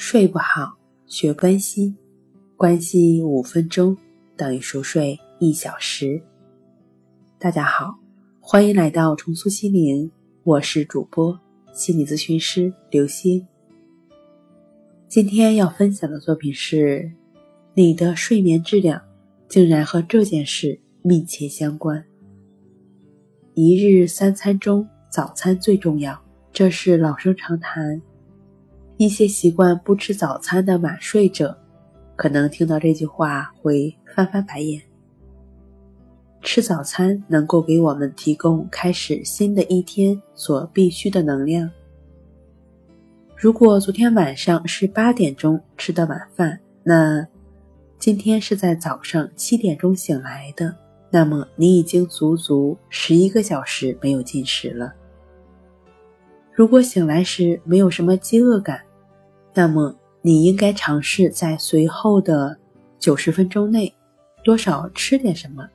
睡不好，学关系，关系五分钟等于熟睡一小时。大家好，欢迎来到重塑心灵，我是主播心理咨询师刘星。今天要分享的作品是：你的睡眠质量竟然和这件事密切相关。一日三餐中，早餐最重要，这是老生常谈。一些习惯不吃早餐的晚睡者，可能听到这句话会翻翻白眼。吃早餐能够给我们提供开始新的一天所必需的能量。如果昨天晚上是八点钟吃的晚饭，那今天是在早上七点钟醒来的，那么你已经足足十一个小时没有进食了。如果醒来时没有什么饥饿感，那么，你应该尝试在随后的九十分钟内，多少吃点什么，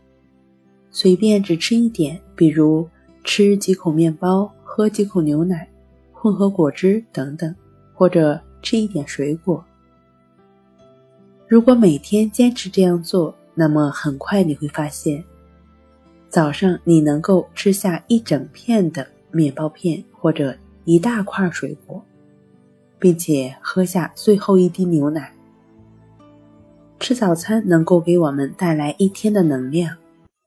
随便只吃一点，比如吃几口面包、喝几口牛奶、混合果汁等等，或者吃一点水果。如果每天坚持这样做，那么很快你会发现，早上你能够吃下一整片的面包片或者一大块水果。并且喝下最后一滴牛奶。吃早餐能够给我们带来一天的能量，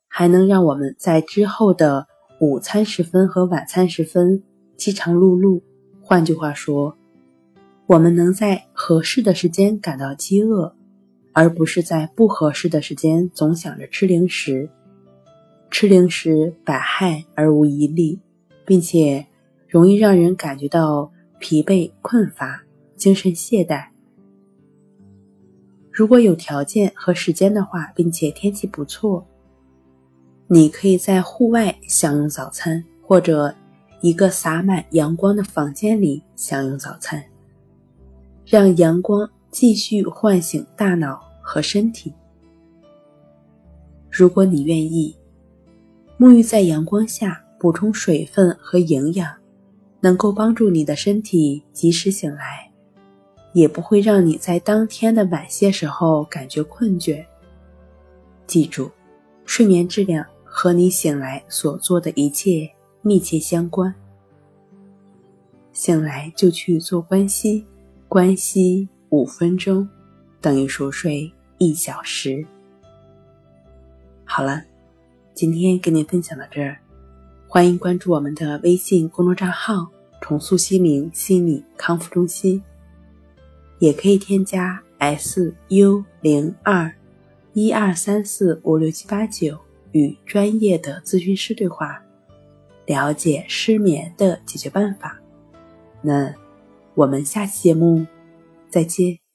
还能让我们在之后的午餐时分和晚餐时分饥肠辘辘。换句话说，我们能在合适的时间感到饥饿，而不是在不合适的时间总想着吃零食。吃零食百害而无一利，并且容易让人感觉到。疲惫、困乏、精神懈怠。如果有条件和时间的话，并且天气不错，你可以在户外享用早餐，或者一个洒满阳光的房间里享用早餐，让阳光继续唤醒大脑和身体。如果你愿意，沐浴在阳光下，补充水分和营养。能够帮助你的身体及时醒来，也不会让你在当天的晚些时候感觉困倦。记住，睡眠质量和你醒来所做的一切密切相关。醒来就去做关息，关息五分钟等于熟睡一小时。好了，今天跟您分享到这儿。欢迎关注我们的微信公众账号“重塑心灵心理康复中心”，也可以添加 “s u 零二一二三四五六七八九”与专业的咨询师对话，了解失眠的解决办法。那我们下期节目再见。